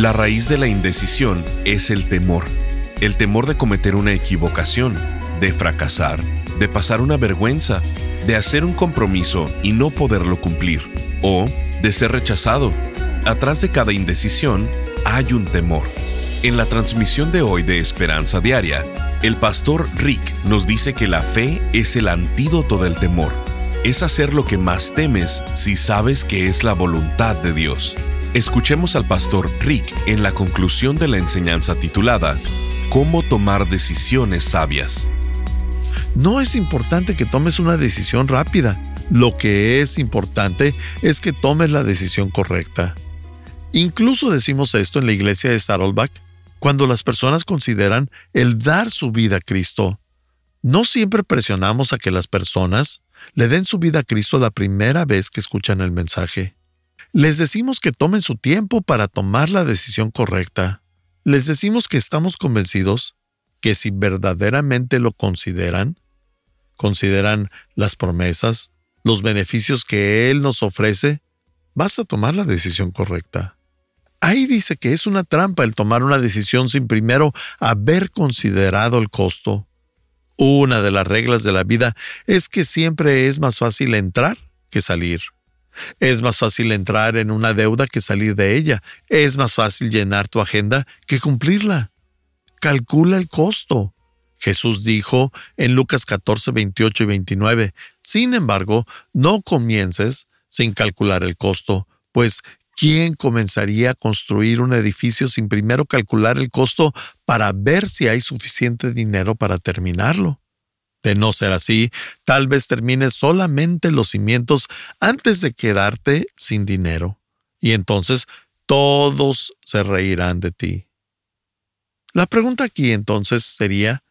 La raíz de la indecisión es el temor. El temor de cometer una equivocación, de fracasar, de pasar una vergüenza, de hacer un compromiso y no poderlo cumplir, o de ser rechazado. Atrás de cada indecisión hay un temor. En la transmisión de hoy de Esperanza Diaria, el pastor Rick nos dice que la fe es el antídoto del temor. Es hacer lo que más temes si sabes que es la voluntad de Dios. Escuchemos al pastor Rick en la conclusión de la enseñanza titulada Cómo tomar decisiones sabias. No es importante que tomes una decisión rápida. Lo que es importante es que tomes la decisión correcta. Incluso decimos esto en la iglesia de Saddleback cuando las personas consideran el dar su vida a Cristo. No siempre presionamos a que las personas le den su vida a Cristo la primera vez que escuchan el mensaje. Les decimos que tomen su tiempo para tomar la decisión correcta. Les decimos que estamos convencidos que si verdaderamente lo consideran, consideran las promesas, los beneficios que Él nos ofrece, vas a tomar la decisión correcta. Ahí dice que es una trampa el tomar una decisión sin primero haber considerado el costo. Una de las reglas de la vida es que siempre es más fácil entrar que salir. Es más fácil entrar en una deuda que salir de ella. Es más fácil llenar tu agenda que cumplirla. Calcula el costo. Jesús dijo en Lucas 14, 28 y 29, Sin embargo, no comiences sin calcular el costo, pues ¿quién comenzaría a construir un edificio sin primero calcular el costo para ver si hay suficiente dinero para terminarlo? De no ser así, tal vez termines solamente los cimientos antes de quedarte sin dinero. Y entonces todos se reirán de ti. La pregunta aquí entonces sería,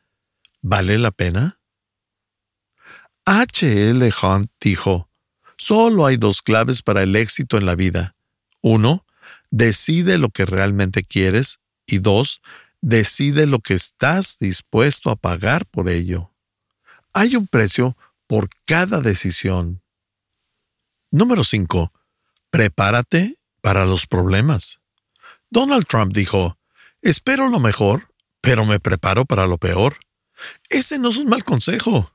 ¿vale la pena? H. L. Hunt dijo, solo hay dos claves para el éxito en la vida. Uno, decide lo que realmente quieres y dos, decide lo que estás dispuesto a pagar por ello. Hay un precio por cada decisión. Número 5. Prepárate para los problemas. Donald Trump dijo, espero lo mejor, pero me preparo para lo peor. Ese no es un mal consejo.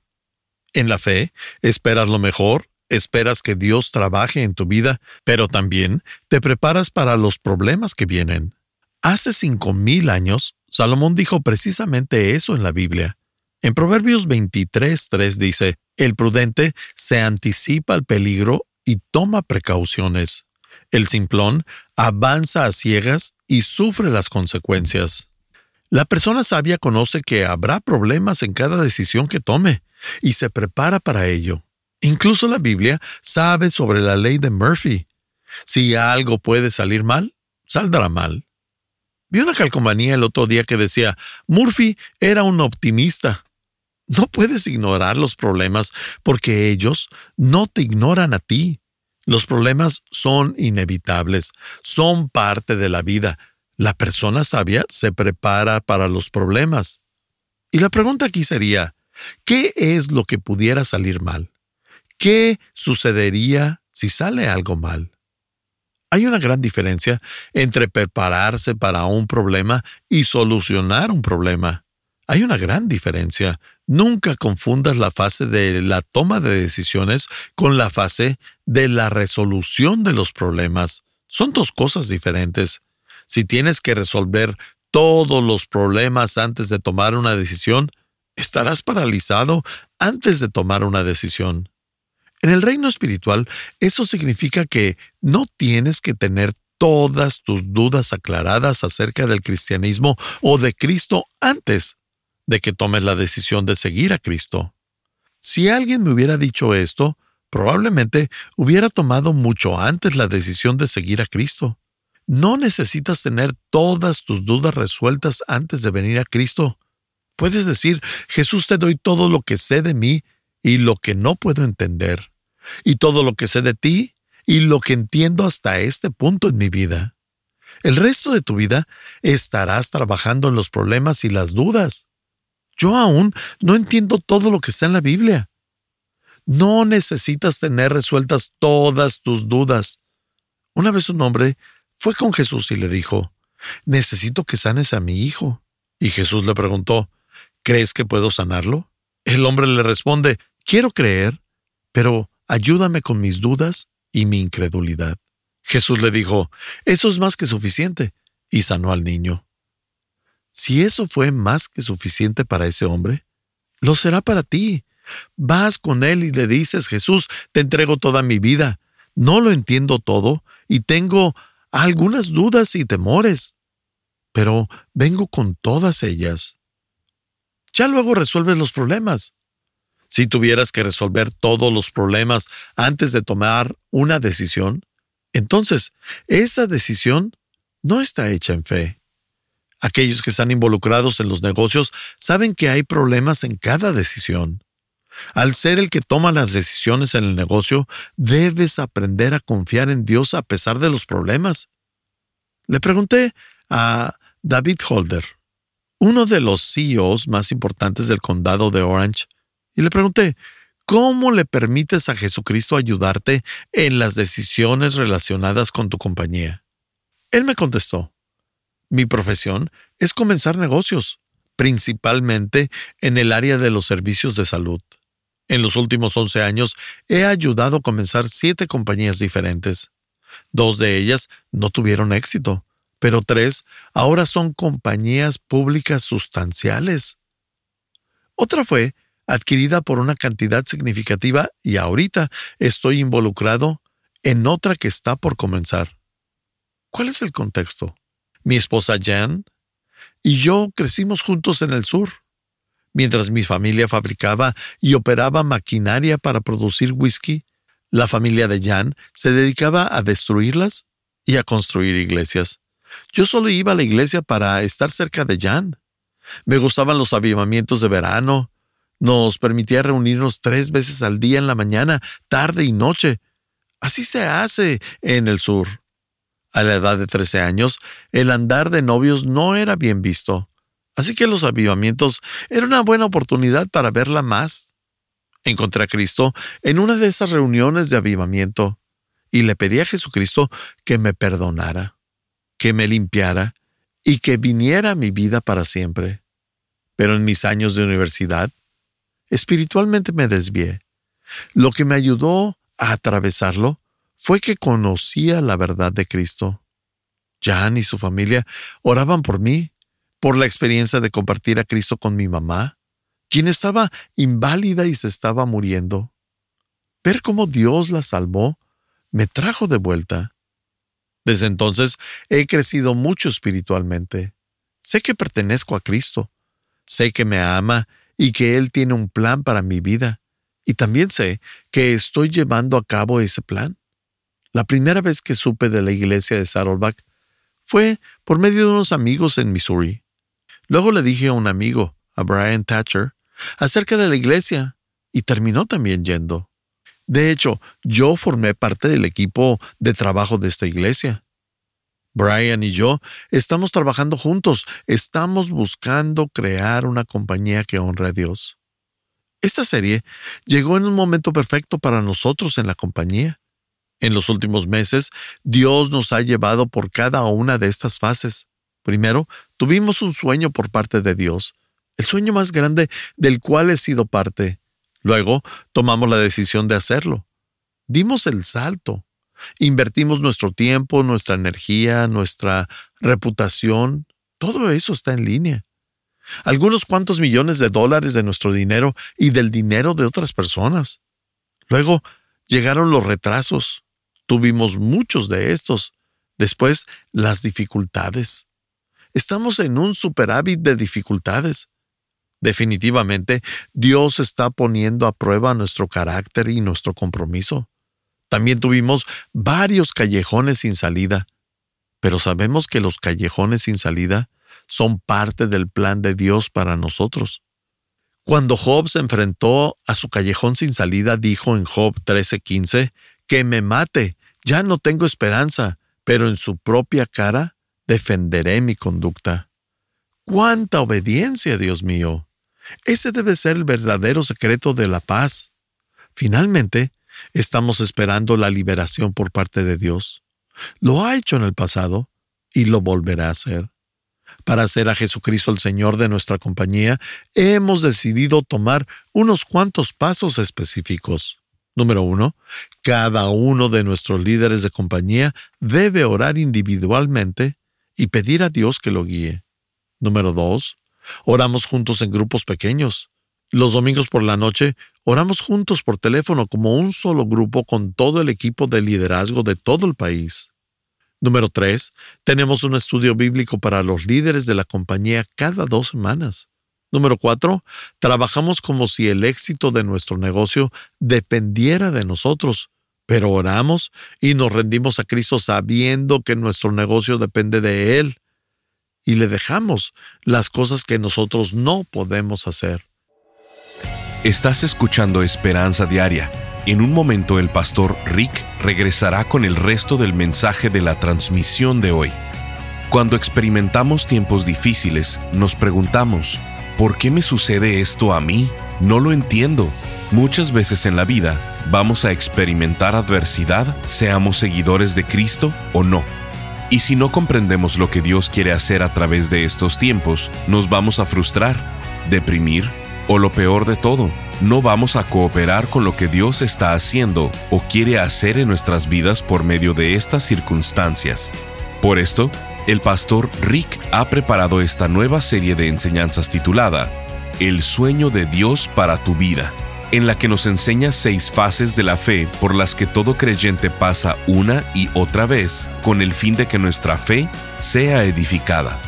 En la fe, esperas lo mejor, esperas que Dios trabaje en tu vida, pero también te preparas para los problemas que vienen. Hace cinco mil años, Salomón dijo precisamente eso en la Biblia. En Proverbios 23.3 dice, El prudente se anticipa al peligro y toma precauciones. El simplón avanza a ciegas y sufre las consecuencias. La persona sabia conoce que habrá problemas en cada decisión que tome y se prepara para ello. Incluso la Biblia sabe sobre la ley de Murphy. Si algo puede salir mal, saldrá mal. Vi una calcomanía el otro día que decía, Murphy era un optimista. No puedes ignorar los problemas porque ellos no te ignoran a ti. Los problemas son inevitables, son parte de la vida. La persona sabia se prepara para los problemas. Y la pregunta aquí sería, ¿qué es lo que pudiera salir mal? ¿Qué sucedería si sale algo mal? Hay una gran diferencia entre prepararse para un problema y solucionar un problema. Hay una gran diferencia. Nunca confundas la fase de la toma de decisiones con la fase de la resolución de los problemas. Son dos cosas diferentes. Si tienes que resolver todos los problemas antes de tomar una decisión, estarás paralizado antes de tomar una decisión. En el reino espiritual, eso significa que no tienes que tener todas tus dudas aclaradas acerca del cristianismo o de Cristo antes de que tomes la decisión de seguir a Cristo. Si alguien me hubiera dicho esto, probablemente hubiera tomado mucho antes la decisión de seguir a Cristo. no necesitas tener todas tus dudas resueltas antes de venir a Cristo. Puedes decir, Jesús te doy todo lo que sé de mí y lo que no puedo entender, y todo lo que sé de ti y lo que entiendo hasta este punto en mi vida. El resto de tu vida estarás trabajando en los problemas y las dudas. Yo aún no entiendo todo lo que está en la Biblia. No necesitas tener resueltas todas tus dudas. Una vez un hombre fue con Jesús y le dijo, necesito que sanes a mi hijo. Y Jesús le preguntó, ¿crees que puedo sanarlo? El hombre le responde, quiero creer, pero ayúdame con mis dudas y mi incredulidad. Jesús le dijo, eso es más que suficiente, y sanó al niño. Si eso fue más que suficiente para ese hombre, lo será para ti. Vas con él y le dices, Jesús, te entrego toda mi vida. No lo entiendo todo y tengo algunas dudas y temores, pero vengo con todas ellas. Ya luego resuelves los problemas. Si tuvieras que resolver todos los problemas antes de tomar una decisión, entonces esa decisión no está hecha en fe. Aquellos que están involucrados en los negocios saben que hay problemas en cada decisión. Al ser el que toma las decisiones en el negocio, debes aprender a confiar en Dios a pesar de los problemas. Le pregunté a David Holder, uno de los CEOs más importantes del condado de Orange, y le pregunté, ¿cómo le permites a Jesucristo ayudarte en las decisiones relacionadas con tu compañía? Él me contestó, mi profesión es comenzar negocios, principalmente en el área de los servicios de salud. En los últimos 11 años he ayudado a comenzar siete compañías diferentes. Dos de ellas no tuvieron éxito, pero tres ahora son compañías públicas sustanciales. Otra fue adquirida por una cantidad significativa y ahorita estoy involucrado en otra que está por comenzar. ¿Cuál es el contexto? Mi esposa Jan y yo crecimos juntos en el sur. Mientras mi familia fabricaba y operaba maquinaria para producir whisky, la familia de Jan se dedicaba a destruirlas y a construir iglesias. Yo solo iba a la iglesia para estar cerca de Jan. Me gustaban los avivamientos de verano. Nos permitía reunirnos tres veces al día en la mañana, tarde y noche. Así se hace en el sur. A la edad de 13 años, el andar de novios no era bien visto. Así que los avivamientos era una buena oportunidad para verla más. Encontré a Cristo en una de esas reuniones de avivamiento y le pedí a Jesucristo que me perdonara, que me limpiara y que viniera a mi vida para siempre. Pero en mis años de universidad, espiritualmente me desvié. Lo que me ayudó a atravesarlo fue que conocía la verdad de Cristo. Jan y su familia oraban por mí por la experiencia de compartir a Cristo con mi mamá, quien estaba inválida y se estaba muriendo. Ver cómo Dios la salvó me trajo de vuelta. Desde entonces he crecido mucho espiritualmente. Sé que pertenezco a Cristo. Sé que me ama y que Él tiene un plan para mi vida. Y también sé que estoy llevando a cabo ese plan. La primera vez que supe de la iglesia de Saddleback fue por medio de unos amigos en Missouri. Luego le dije a un amigo, a Brian Thatcher, acerca de la iglesia, y terminó también yendo. De hecho, yo formé parte del equipo de trabajo de esta iglesia. Brian y yo estamos trabajando juntos, estamos buscando crear una compañía que honre a Dios. Esta serie llegó en un momento perfecto para nosotros en la compañía. En los últimos meses, Dios nos ha llevado por cada una de estas fases. Primero, tuvimos un sueño por parte de Dios, el sueño más grande del cual he sido parte. Luego, tomamos la decisión de hacerlo. Dimos el salto. Invertimos nuestro tiempo, nuestra energía, nuestra reputación. Todo eso está en línea. Algunos cuantos millones de dólares de nuestro dinero y del dinero de otras personas. Luego llegaron los retrasos. Tuvimos muchos de estos. Después, las dificultades. Estamos en un superávit de dificultades. Definitivamente, Dios está poniendo a prueba nuestro carácter y nuestro compromiso. También tuvimos varios callejones sin salida. pero sabemos que los callejones sin salida son parte del plan de Dios para nosotros. Cuando Job se enfrentó a su callejón sin salida, dijo en Job 13:15, que me mate, ya no tengo esperanza, pero en su propia cara defenderé mi conducta. ¡Cuánta obediencia, Dios mío! Ese debe ser el verdadero secreto de la paz. Finalmente, estamos esperando la liberación por parte de Dios. Lo ha hecho en el pasado y lo volverá a hacer. Para hacer a Jesucristo el Señor de nuestra compañía, hemos decidido tomar unos cuantos pasos específicos. Número uno, cada uno de nuestros líderes de compañía debe orar individualmente y pedir a Dios que lo guíe. Número dos, oramos juntos en grupos pequeños. Los domingos por la noche oramos juntos por teléfono como un solo grupo con todo el equipo de liderazgo de todo el país. Número 3. Tenemos un estudio bíblico para los líderes de la compañía cada dos semanas. Número 4. Trabajamos como si el éxito de nuestro negocio dependiera de nosotros, pero oramos y nos rendimos a Cristo sabiendo que nuestro negocio depende de Él. Y le dejamos las cosas que nosotros no podemos hacer. Estás escuchando Esperanza Diaria en un momento el pastor Rick regresará con el resto del mensaje de la transmisión de hoy. Cuando experimentamos tiempos difíciles, nos preguntamos, ¿por qué me sucede esto a mí? No lo entiendo. Muchas veces en la vida vamos a experimentar adversidad, seamos seguidores de Cristo o no. Y si no comprendemos lo que Dios quiere hacer a través de estos tiempos, nos vamos a frustrar, deprimir o lo peor de todo, no vamos a cooperar con lo que Dios está haciendo o quiere hacer en nuestras vidas por medio de estas circunstancias. Por esto, el pastor Rick ha preparado esta nueva serie de enseñanzas titulada El sueño de Dios para tu vida, en la que nos enseña seis fases de la fe por las que todo creyente pasa una y otra vez con el fin de que nuestra fe sea edificada.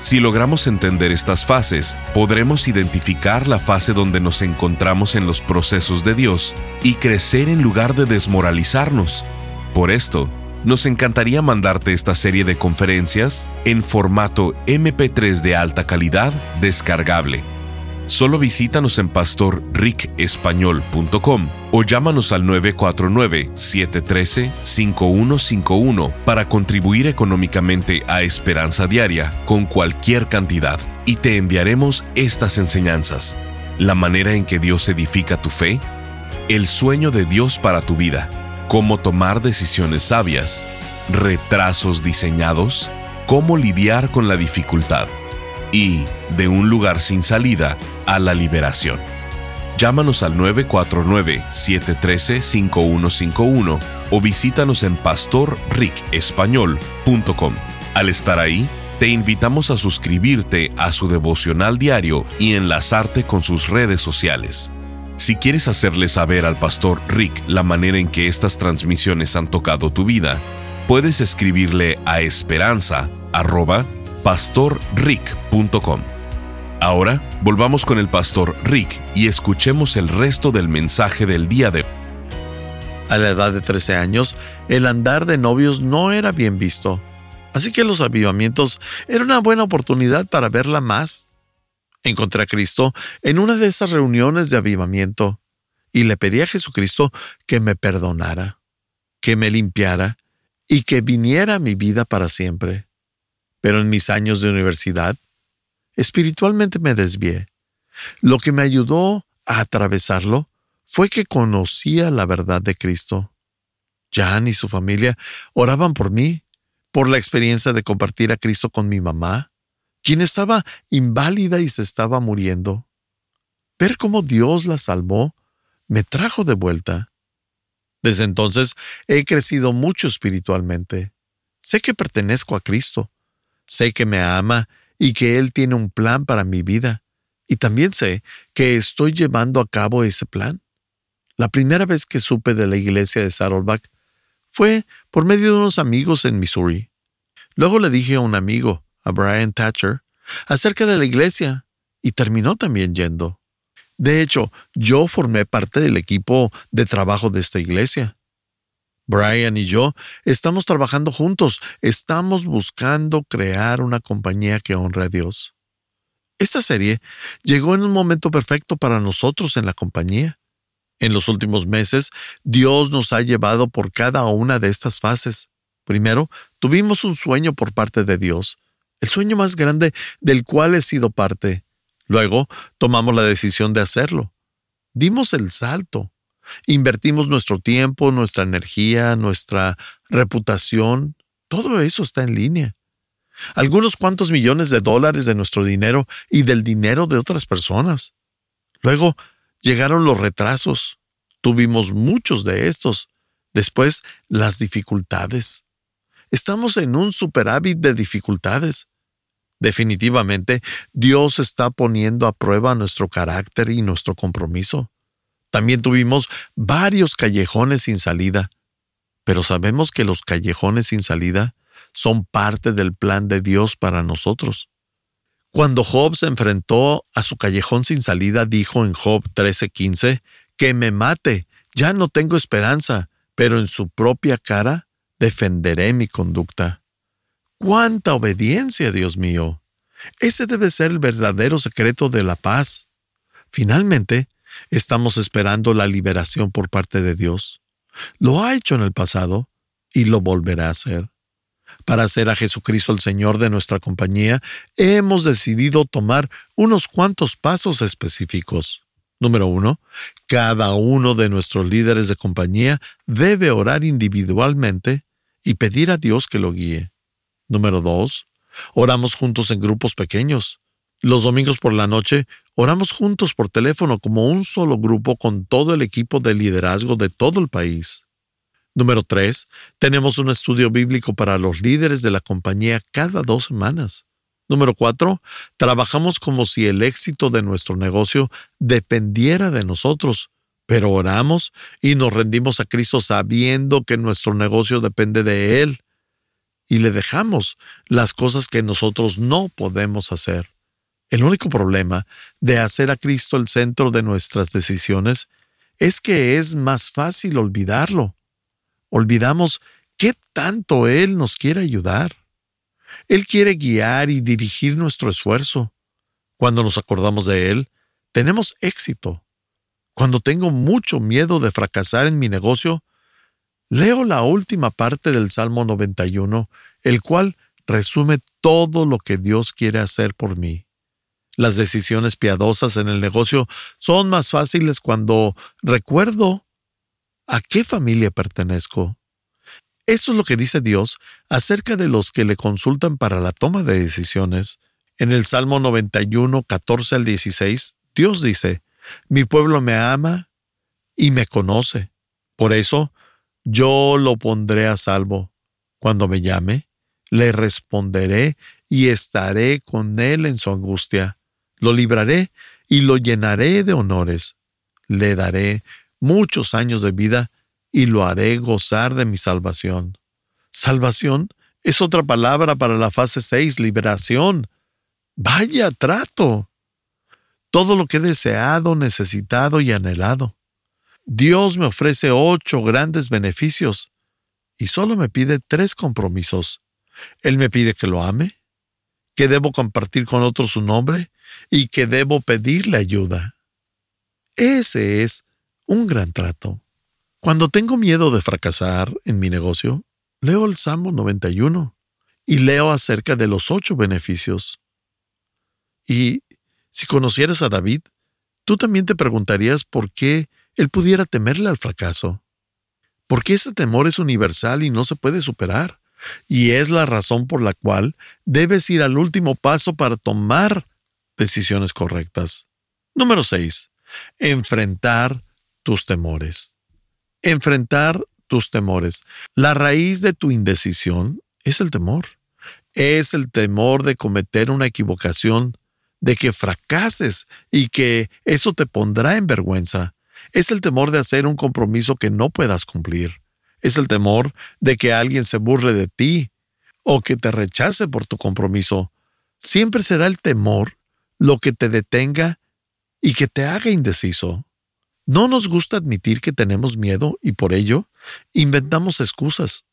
Si logramos entender estas fases, podremos identificar la fase donde nos encontramos en los procesos de Dios y crecer en lugar de desmoralizarnos. Por esto, nos encantaría mandarte esta serie de conferencias en formato MP3 de alta calidad descargable Solo visítanos en pastorricespañol.com o llámanos al 949-713-5151 para contribuir económicamente a Esperanza Diaria con cualquier cantidad y te enviaremos estas enseñanzas. La manera en que Dios edifica tu fe, el sueño de Dios para tu vida, cómo tomar decisiones sabias, retrasos diseñados, cómo lidiar con la dificultad y de un lugar sin salida a la liberación. Llámanos al 949-713-5151 o visítanos en pastorricespañol.com. Al estar ahí, te invitamos a suscribirte a su devocional diario y enlazarte con sus redes sociales. Si quieres hacerle saber al pastor Rick la manera en que estas transmisiones han tocado tu vida, puedes escribirle a esperanza pastorrick.com. Ahora volvamos con el pastor Rick y escuchemos el resto del mensaje del día de hoy. A la edad de 13 años, el andar de novios no era bien visto, así que los avivamientos era una buena oportunidad para verla más. Encontré a Cristo en una de esas reuniones de avivamiento y le pedí a Jesucristo que me perdonara, que me limpiara y que viniera a mi vida para siempre. Pero en mis años de universidad, espiritualmente me desvié. Lo que me ayudó a atravesarlo fue que conocía la verdad de Cristo. Jan y su familia oraban por mí, por la experiencia de compartir a Cristo con mi mamá, quien estaba inválida y se estaba muriendo. Ver cómo Dios la salvó me trajo de vuelta. Desde entonces he crecido mucho espiritualmente. Sé que pertenezco a Cristo Sé que me ama y que Él tiene un plan para mi vida. Y también sé que estoy llevando a cabo ese plan. La primera vez que supe de la iglesia de Saddleback fue por medio de unos amigos en Missouri. Luego le dije a un amigo, a Brian Thatcher, acerca de la iglesia y terminó también yendo. De hecho, yo formé parte del equipo de trabajo de esta iglesia. Brian y yo estamos trabajando juntos, estamos buscando crear una compañía que honre a Dios. Esta serie llegó en un momento perfecto para nosotros en la compañía. En los últimos meses, Dios nos ha llevado por cada una de estas fases. Primero, tuvimos un sueño por parte de Dios, el sueño más grande del cual he sido parte. Luego, tomamos la decisión de hacerlo. Dimos el salto. Invertimos nuestro tiempo, nuestra energía, nuestra reputación. Todo eso está en línea. Algunos cuantos millones de dólares de nuestro dinero y del dinero de otras personas. Luego llegaron los retrasos. Tuvimos muchos de estos. Después, las dificultades. Estamos en un superávit de dificultades. Definitivamente, Dios está poniendo a prueba nuestro carácter y nuestro compromiso. También tuvimos varios callejones sin salida, pero sabemos que los callejones sin salida son parte del plan de Dios para nosotros. Cuando Job se enfrentó a su callejón sin salida, dijo en Job 13:15, que me mate, ya no tengo esperanza, pero en su propia cara defenderé mi conducta. ¡Cuánta obediencia, Dios mío! Ese debe ser el verdadero secreto de la paz. Finalmente, Estamos esperando la liberación por parte de Dios. Lo ha hecho en el pasado y lo volverá a hacer. Para hacer a Jesucristo el Señor de nuestra compañía, hemos decidido tomar unos cuantos pasos específicos. Número uno, cada uno de nuestros líderes de compañía debe orar individualmente y pedir a Dios que lo guíe. Número dos, oramos juntos en grupos pequeños. Los domingos por la noche oramos juntos por teléfono como un solo grupo con todo el equipo de liderazgo de todo el país. Número 3. Tenemos un estudio bíblico para los líderes de la compañía cada dos semanas. Número 4. Trabajamos como si el éxito de nuestro negocio dependiera de nosotros, pero oramos y nos rendimos a Cristo sabiendo que nuestro negocio depende de Él. Y le dejamos las cosas que nosotros no podemos hacer. El único problema de hacer a Cristo el centro de nuestras decisiones es que es más fácil olvidarlo. Olvidamos qué tanto Él nos quiere ayudar. Él quiere guiar y dirigir nuestro esfuerzo. Cuando nos acordamos de Él, tenemos éxito. Cuando tengo mucho miedo de fracasar en mi negocio, leo la última parte del Salmo 91, el cual resume todo lo que Dios quiere hacer por mí. Las decisiones piadosas en el negocio son más fáciles cuando recuerdo a qué familia pertenezco. Eso es lo que dice Dios acerca de los que le consultan para la toma de decisiones. En el Salmo 91, 14 al 16, Dios dice, Mi pueblo me ama y me conoce. Por eso, yo lo pondré a salvo. Cuando me llame, le responderé y estaré con él en su angustia. Lo libraré y lo llenaré de honores. Le daré muchos años de vida y lo haré gozar de mi salvación. Salvación es otra palabra para la fase 6, liberación. Vaya trato. Todo lo que he deseado, necesitado y anhelado. Dios me ofrece ocho grandes beneficios y solo me pide tres compromisos. Él me pide que lo ame, que debo compartir con otros su nombre y que debo pedirle ayuda. Ese es un gran trato. Cuando tengo miedo de fracasar en mi negocio, leo el Salmo 91 y leo acerca de los ocho beneficios. Y si conocieras a David, tú también te preguntarías por qué él pudiera temerle al fracaso. Porque ese temor es universal y no se puede superar. Y es la razón por la cual debes ir al último paso para tomar decisiones correctas. Número 6. Enfrentar tus temores. Enfrentar tus temores. La raíz de tu indecisión es el temor. Es el temor de cometer una equivocación, de que fracases y que eso te pondrá en vergüenza. Es el temor de hacer un compromiso que no puedas cumplir. Es el temor de que alguien se burle de ti o que te rechace por tu compromiso. Siempre será el temor lo que te detenga y que te haga indeciso. No nos gusta admitir que tenemos miedo y por ello Inventamos excusas.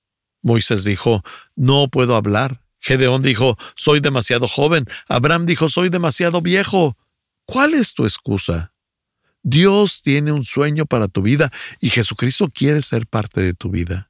Moisés dijo, no puedo hablar. Gedeón dijo, soy demasiado joven. Abraham dijo, soy demasiado viejo. ¿Cuál es tu excusa? Dios tiene un sueño para tu vida y Jesucristo quiere ser parte de tu vida.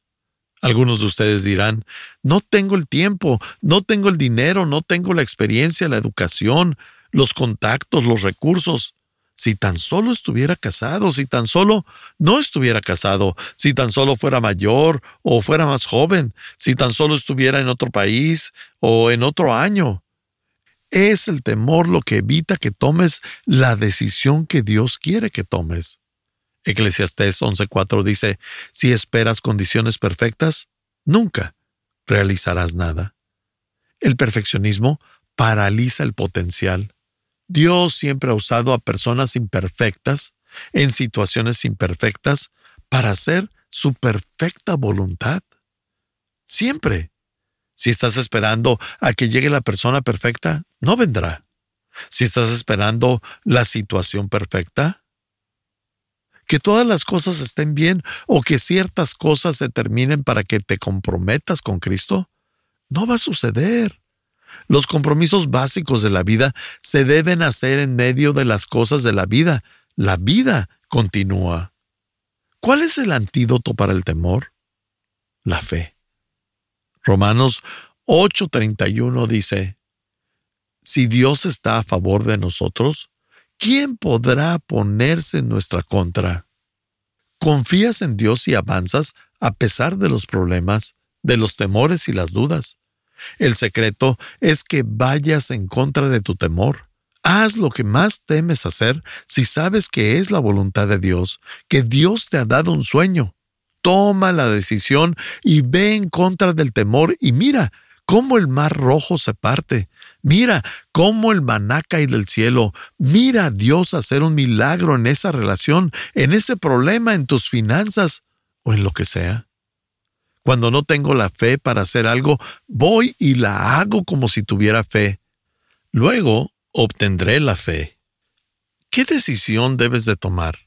Algunos de ustedes dirán, no tengo el tiempo, no tengo el dinero, no tengo la experiencia, la educación, los contactos, los recursos. Si tan solo estuviera casado, si tan solo no estuviera casado, si tan solo fuera mayor o fuera más joven, si tan solo estuviera en otro país o en otro año. Es el temor lo que evita que tomes la decisión que Dios quiere que tomes. Eclesiastés 11:4 dice, si esperas condiciones perfectas, nunca realizarás nada. El perfeccionismo paraliza el potencial. Dios siempre ha usado a personas imperfectas, en situaciones imperfectas, para hacer su perfecta voluntad. Siempre. Si estás esperando a que llegue la persona perfecta, no vendrá. Si estás esperando la situación perfecta, que todas las cosas estén bien o que ciertas cosas se terminen para que te comprometas con Cristo, no va a suceder. Los compromisos básicos de la vida se deben hacer en medio de las cosas de la vida. La vida continúa. ¿Cuál es el antídoto para el temor? La fe. Romanos 8:31 dice, Si Dios está a favor de nosotros, ¿quién podrá ponerse en nuestra contra? Confías en Dios y avanzas a pesar de los problemas, de los temores y las dudas. El secreto es que vayas en contra de tu temor. Haz lo que más temes hacer si sabes que es la voluntad de Dios, que Dios te ha dado un sueño. Toma la decisión y ve en contra del temor y mira cómo el mar rojo se parte. Mira cómo el maná cae del cielo. Mira a Dios hacer un milagro en esa relación, en ese problema, en tus finanzas o en lo que sea. Cuando no tengo la fe para hacer algo, voy y la hago como si tuviera fe. Luego obtendré la fe. ¿Qué decisión debes de tomar?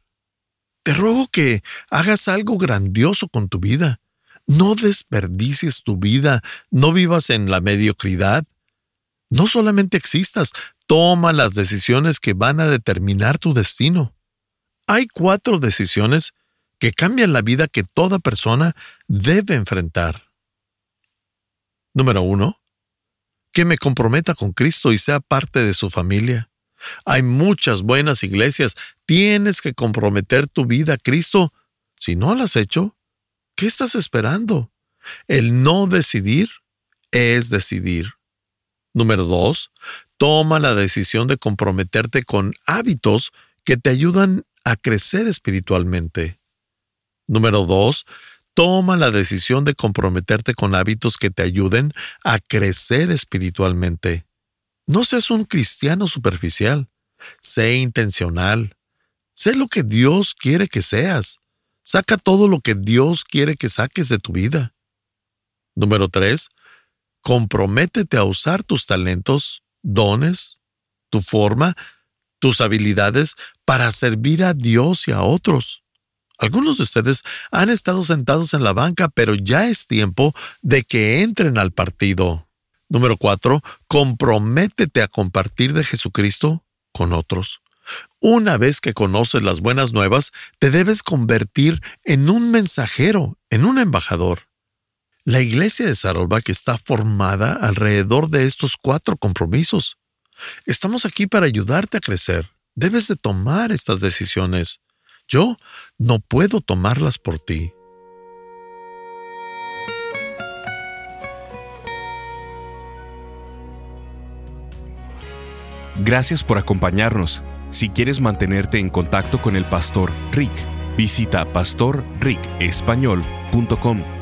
Te ruego que hagas algo grandioso con tu vida. No desperdicies tu vida, no vivas en la mediocridad. No solamente existas, toma las decisiones que van a determinar tu destino. Hay cuatro decisiones que cambian la vida que toda persona debe enfrentar. Número uno, que me comprometa con Cristo y sea parte de su familia. Hay muchas buenas iglesias. Tienes que comprometer tu vida a Cristo. Si no lo has hecho, ¿qué estás esperando? El no decidir es decidir. Número dos, toma la decisión de comprometerte con hábitos que te ayudan a crecer espiritualmente. Número dos, toma la decisión de comprometerte con hábitos que te ayuden a crecer espiritualmente. No seas un cristiano superficial. Sé intencional. Sé lo que Dios quiere que seas. Saca todo lo que Dios quiere que saques de tu vida. Número tres, comprométete a usar tus talentos, dones, tu forma, tus habilidades para servir a Dios y a otros. Algunos de ustedes han estado sentados en la banca, pero ya es tiempo de que entren al partido. Número cuatro, comprométete a compartir de Jesucristo con otros. Una vez que conoces las buenas nuevas, te debes convertir en un mensajero, en un embajador. La iglesia de Saddleback está formada alrededor de estos cuatro compromisos. Estamos aquí para ayudarte a crecer. Debes de tomar estas decisiones. Yo no puedo tomarlas por ti. Gracias por acompañarnos. Si quieres mantenerte en contacto con el pastor Rick, visita pastorricespañol.com